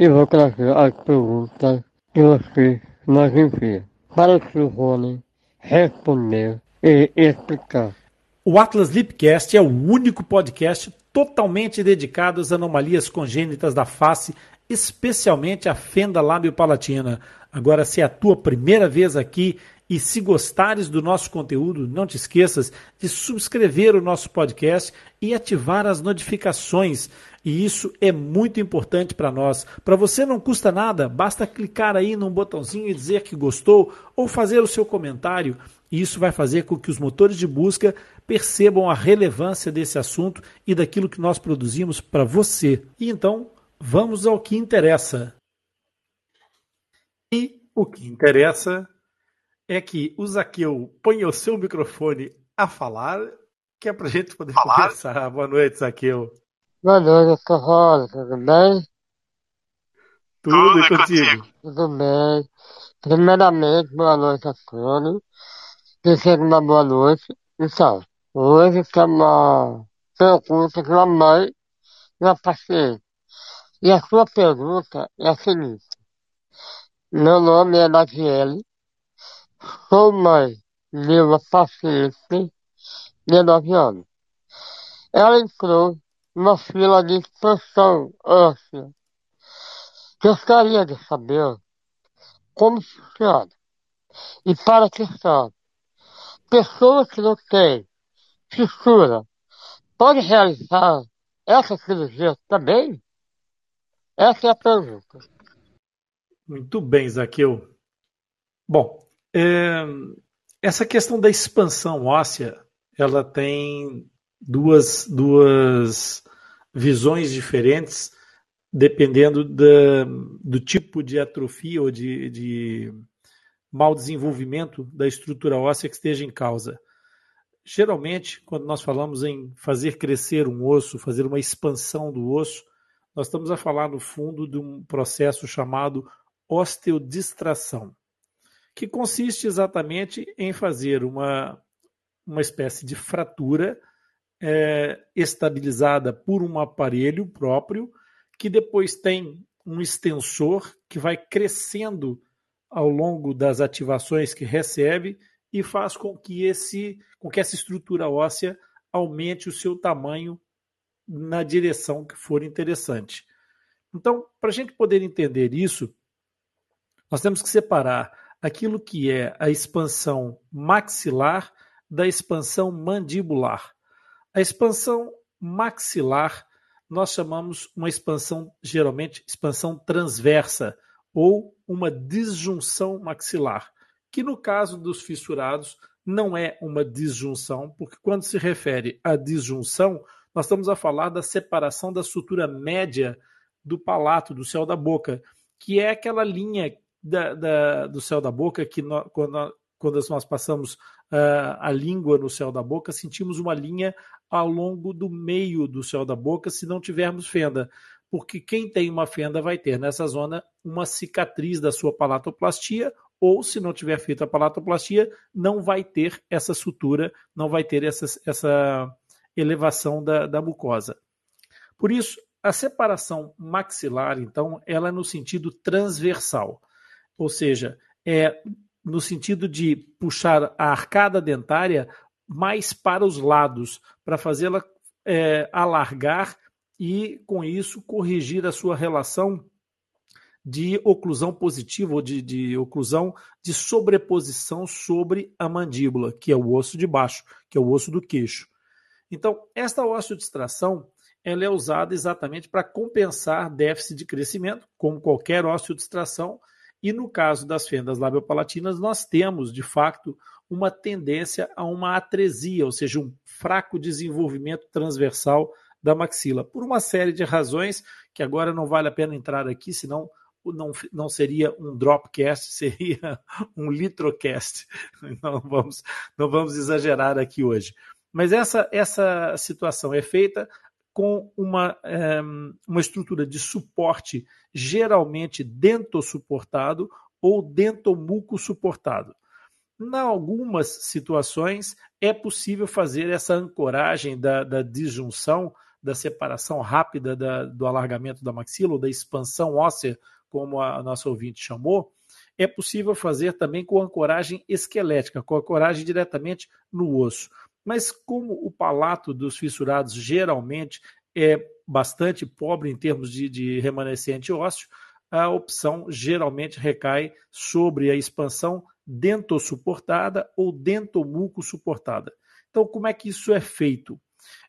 e vou trazer as perguntas que você nos envia para o. Rony responder e explicar. O Atlas Lipcast é o único podcast totalmente dedicado às anomalias congênitas da face, especialmente a fenda lábio-palatina. Agora, se é a tua primeira vez aqui e se gostares do nosso conteúdo, não te esqueças de subscrever o nosso podcast e ativar as notificações. E isso é muito importante para nós. Para você não custa nada, basta clicar aí num botãozinho e dizer que gostou ou fazer o seu comentário. E isso vai fazer com que os motores de busca percebam a relevância desse assunto e daquilo que nós produzimos para você. E então, vamos ao que interessa. E o que interessa é que o Zaqueu ponha o seu microfone a falar, que é para a gente poder falar? conversar. Boa noite, Zaqueu. Boa noite, Corrado, tudo bem? Tudo, Tudo contigo? contigo? Tudo bem. Primeiramente, boa noite a todos. Desejo uma boa noite. Então, hoje estamos pergunta de uma mãe e uma paciente. E a sua pergunta é a seguinte. Meu nome é Naviele, Sou mãe de uma paciente de 9 anos. Ela entrou numa fila de expansão óssea. Gostaria de saber como funciona. E para a questão, pessoas que não têm fissura podem realizar essa cirurgia também? Essa é a pergunta. Muito bem, Zaqueu. Bom, é, essa questão da expansão óssea, ela tem duas, duas visões diferentes dependendo da, do tipo de atrofia ou de, de mau desenvolvimento da estrutura óssea que esteja em causa. Geralmente, quando nós falamos em fazer crescer um osso, fazer uma expansão do osso, nós estamos a falar, no fundo, de um processo chamado osteodistração que consiste exatamente em fazer uma, uma espécie de fratura é, estabilizada por um aparelho próprio, que depois tem um extensor que vai crescendo ao longo das ativações que recebe e faz com que, esse, com que essa estrutura óssea aumente o seu tamanho na direção que for interessante. Então, para a gente poder entender isso, nós temos que separar aquilo que é a expansão maxilar da expansão mandibular. A expansão maxilar nós chamamos uma expansão, geralmente, expansão transversa ou uma disjunção maxilar, que no caso dos fissurados não é uma disjunção, porque quando se refere à disjunção, nós estamos a falar da separação da sutura média do palato, do céu da boca, que é aquela linha da, da, do céu da boca, que quando, quando nós passamos uh, a língua no céu da boca, sentimos uma linha ao longo do meio do céu da boca se não tivermos fenda. Porque quem tem uma fenda vai ter nessa zona uma cicatriz da sua palatoplastia, ou se não tiver feito a palatoplastia, não vai ter essa sutura, não vai ter essa, essa elevação da, da mucosa. Por isso, a separação maxilar, então, ela é no sentido transversal, ou seja, é no sentido de puxar a arcada dentária mais para os lados, para fazê-la é, alargar e, com isso, corrigir a sua relação de oclusão positiva ou de, de oclusão de sobreposição sobre a mandíbula, que é o osso de baixo, que é o osso do queixo. Então, esta osteodistração ela é usada exatamente para compensar déficit de crescimento, como qualquer osteodistração, e no caso das fendas labiopalatinas, nós temos, de fato, uma tendência a uma atresia, ou seja, um fraco desenvolvimento transversal da maxila, por uma série de razões que agora não vale a pena entrar aqui, senão não, não seria um dropcast, seria um litrocast. Não vamos, não vamos exagerar aqui hoje. Mas essa, essa situação é feita com uma, é, uma estrutura de suporte geralmente dentosuportado ou dentomuco suportado. Em algumas situações é possível fazer essa ancoragem da, da disjunção, da separação rápida da, do alargamento da maxila ou da expansão óssea como a nossa ouvinte chamou, é possível fazer também com ancoragem esquelética, com ancoragem diretamente no osso. Mas como o palato dos fissurados geralmente é bastante pobre em termos de, de remanescente ósseo, a opção geralmente recai sobre a expansão dentossuportada ou dentomuco suportada. Então, como é que isso é feito?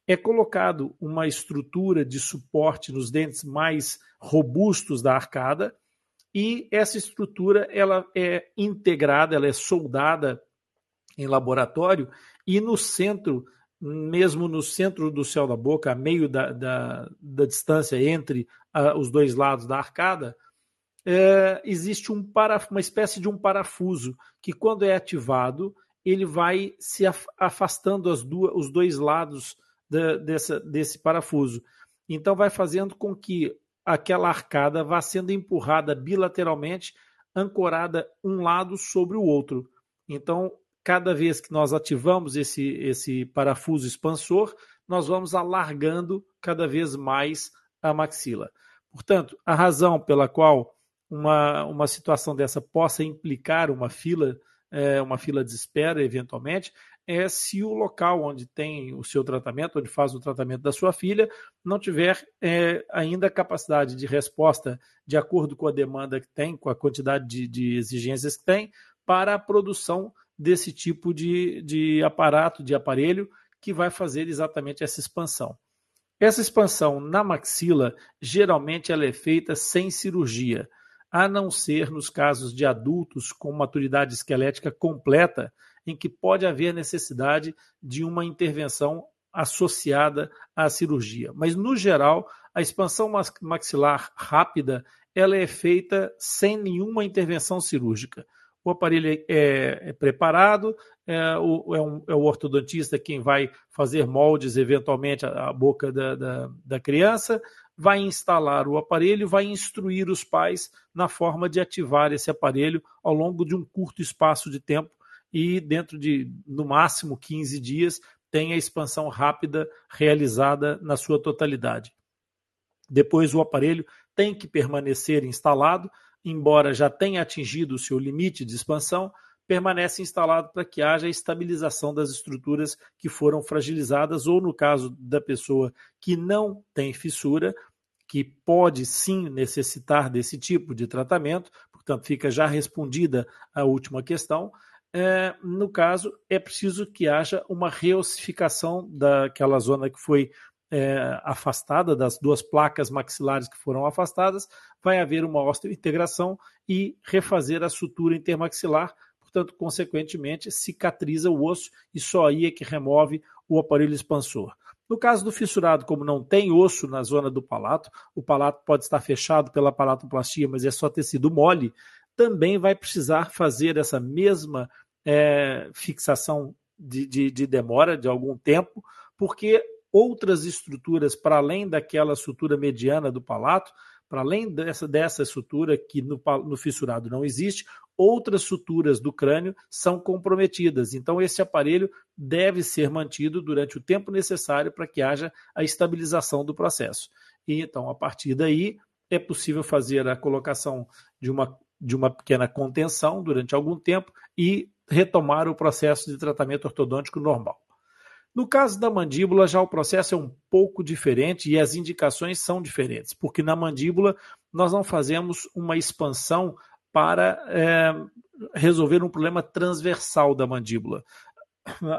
É colocado uma estrutura de suporte nos dentes mais robustos da arcada e essa estrutura ela é integrada, ela é soldada em laboratório e no centro, mesmo no centro do céu da boca, a meio da, da, da distância entre os dois lados da arcada, é, existe um para, uma espécie de um parafuso que, quando é ativado, ele vai se afastando as duas, os dois lados da, dessa, desse parafuso. Então, vai fazendo com que aquela arcada vá sendo empurrada bilateralmente, ancorada um lado sobre o outro. Então, cada vez que nós ativamos esse, esse parafuso expansor, nós vamos alargando cada vez mais a maxila. Portanto, a razão pela qual uma, uma situação dessa possa implicar uma fila, é, uma fila de espera, eventualmente, é se o local onde tem o seu tratamento, onde faz o tratamento da sua filha, não tiver é, ainda capacidade de resposta de acordo com a demanda que tem, com a quantidade de, de exigências que tem, para a produção desse tipo de, de aparato, de aparelho, que vai fazer exatamente essa expansão. Essa expansão na maxila, geralmente ela é feita sem cirurgia, a não ser nos casos de adultos com maturidade esquelética completa, em que pode haver necessidade de uma intervenção associada à cirurgia. Mas, no geral, a expansão maxilar rápida ela é feita sem nenhuma intervenção cirúrgica. O aparelho é, é preparado, é o, é, um, é o, ortodontista quem vai fazer moldes, eventualmente, à boca da, da, da criança, vai instalar o aparelho, vai instruir os pais na forma de ativar esse aparelho ao longo de um curto espaço de tempo e dentro de, no máximo, 15 dias, tem a expansão rápida realizada na sua totalidade. Depois, o aparelho tem que permanecer instalado, embora já tenha atingido o seu limite de expansão, permanece instalado para que haja estabilização das estruturas que foram fragilizadas, ou no caso da pessoa que não tem fissura, que pode sim necessitar desse tipo de tratamento, portanto, fica já respondida a última questão é, no caso, é preciso que haja uma reossificação daquela zona que foi é, afastada, das duas placas maxilares que foram afastadas, vai haver uma osteointegração e refazer a sutura intermaxilar, portanto, consequentemente, cicatriza o osso e só aí é que remove o aparelho expansor. No caso do fissurado, como não tem osso na zona do palato, o palato pode estar fechado pela palatoplastia, mas é só tecido mole, também vai precisar fazer essa mesma é, fixação de, de, de demora de algum tempo, porque outras estruturas, para além daquela sutura mediana do palato, para além dessa, dessa sutura que no, no, fissurado não existe, outras suturas do crânio são comprometidas. Então, esse aparelho deve ser mantido durante o tempo necessário para que haja a estabilização do processo. e então, a partir daí, é possível fazer a colocação de uma, de uma pequena contenção durante algum tempo e retomar o processo de tratamento ortodôntico normal. No caso da mandíbula, já o processo é um pouco diferente e as indicações são diferentes, porque na mandíbula nós não fazemos uma expansão para é, resolver um problema transversal da mandíbula.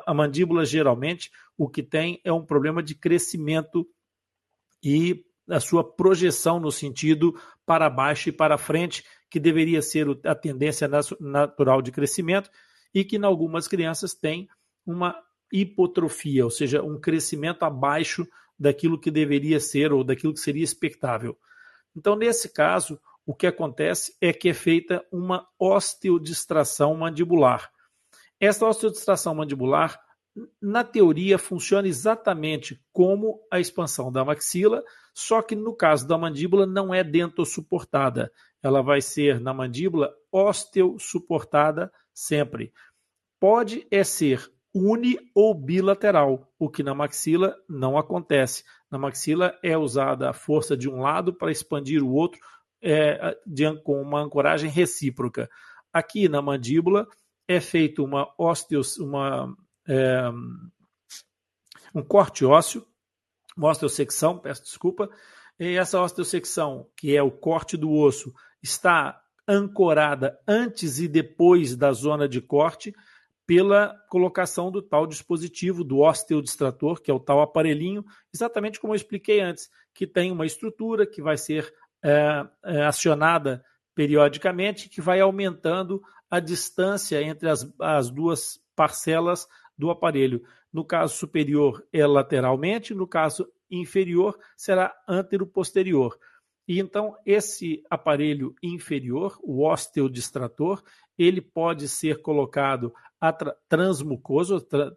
A mandíbula, geralmente, o que tem é um problema de crescimento e a sua projeção no sentido para baixo e para frente, que deveria ser a tendência natural de crescimento, e que em algumas crianças tem uma hipotrofia, ou seja, um crescimento abaixo daquilo que deveria ser ou daquilo que seria expectável. Então, nesse caso, o que acontece é que é feita uma osteodistração mandibular. Essa osteodistração mandibular, na teoria, funciona exatamente como a expansão da maxila, só que no caso da mandíbula não é dentossuportada. Ela vai ser na mandíbula osteossuportada sempre. Pode é ser uni ou bilateral, o que na maxila não acontece. Na maxila é usada a força de um lado para expandir o outro é, de, com uma ancoragem recíproca. Aqui na mandíbula é feito uma osteos, uma, é, um corte ósseo, uma osteossecção, peço desculpa, e essa osteossecção, que é o corte do osso, está ancorada antes e depois da zona de corte, pela colocação do tal dispositivo, do osteodistrator, que é o tal aparelhinho, exatamente como eu expliquei antes, que tem uma estrutura que vai ser é, é, acionada periodicamente, que vai aumentando a distância entre as, as duas parcelas do aparelho. No caso superior é lateralmente, no caso inferior será antero-posterior. E então esse aparelho inferior, o osteodistrator, ele pode ser colocado transmucoso, tra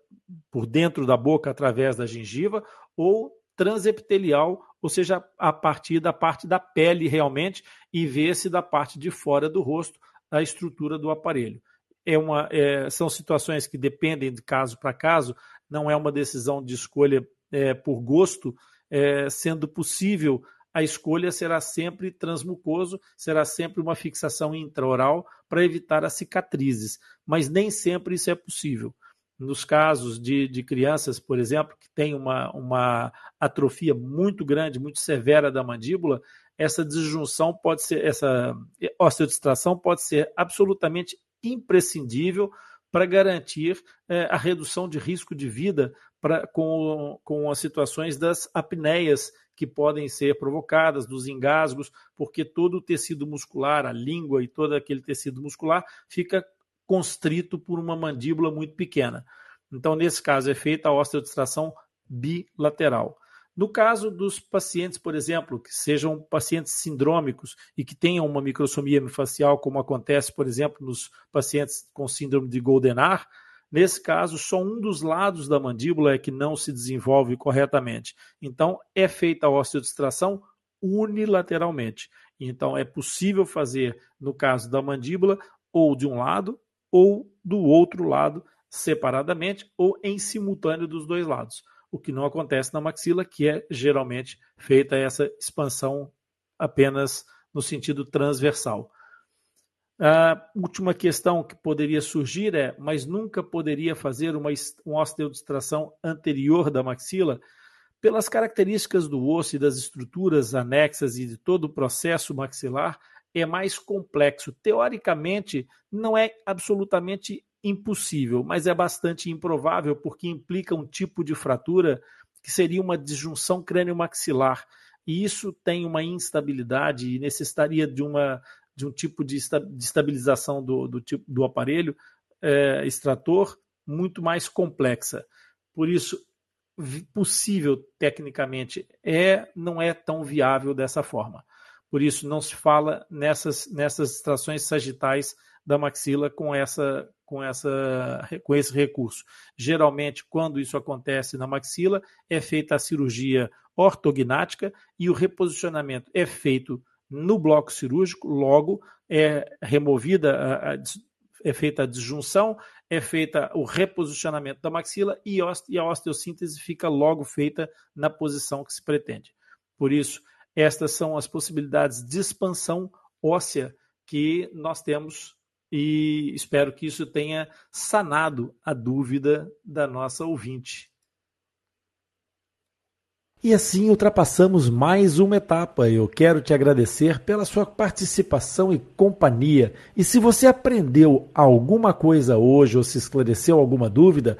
por dentro da boca através da gengiva, ou transepitelial, ou seja, a partir da parte da pele realmente, e ver-se da parte de fora do rosto a estrutura do aparelho. É uma, é, são situações que dependem de caso para caso, não é uma decisão de escolha é, por gosto, é, sendo possível a escolha será sempre transmucoso, será sempre uma fixação intraoral para evitar as cicatrizes, mas nem sempre isso é possível. Nos casos de, de crianças, por exemplo, que têm uma, uma atrofia muito grande, muito severa da mandíbula, essa disjunção pode ser, essa osteodistração pode ser absolutamente imprescindível para garantir é, a redução de risco de vida pra, com, com as situações das apneias que podem ser provocadas, dos engasgos, porque todo o tecido muscular, a língua e todo aquele tecido muscular fica constrito por uma mandíbula muito pequena. Então, nesse caso, é feita a osteodistração bilateral. No caso dos pacientes, por exemplo, que sejam pacientes sindrômicos e que tenham uma microsomia facial, como acontece, por exemplo, nos pacientes com síndrome de Goldenar, Nesse caso, só um dos lados da mandíbula é que não se desenvolve corretamente. Então, é feita a osteodistração unilateralmente. Então, é possível fazer, no caso da mandíbula, ou de um lado ou do outro lado, separadamente ou em simultâneo dos dois lados. O que não acontece na maxila, que é geralmente feita essa expansão apenas no sentido transversal. A última questão que poderia surgir é: mas nunca poderia fazer uma, uma osteodistração anterior da maxila? Pelas características do osso e das estruturas anexas e de todo o processo maxilar, é mais complexo. Teoricamente, não é absolutamente impossível, mas é bastante improvável porque implica um tipo de fratura que seria uma disjunção crânio-maxilar. E isso tem uma instabilidade e necessitaria de uma de um tipo de estabilização do, do, tipo, do aparelho é, extrator muito mais complexa. Por isso, possível tecnicamente é, não é tão viável dessa forma. Por isso, não se fala nessas, nessas extrações sagitais da maxila com, essa, com, essa, com esse recurso. Geralmente, quando isso acontece na maxila, é feita a cirurgia ortognática e o reposicionamento é feito no bloco cirúrgico, logo é removida, a, a, é feita a disjunção, é feita o reposicionamento da maxila e a osteossíntese fica logo feita na posição que se pretende. Por isso, estas são as possibilidades de expansão óssea que nós temos e espero que isso tenha sanado a dúvida da nossa ouvinte. E assim ultrapassamos mais uma etapa. Eu quero te agradecer pela sua participação e companhia. E se você aprendeu alguma coisa hoje ou se esclareceu alguma dúvida,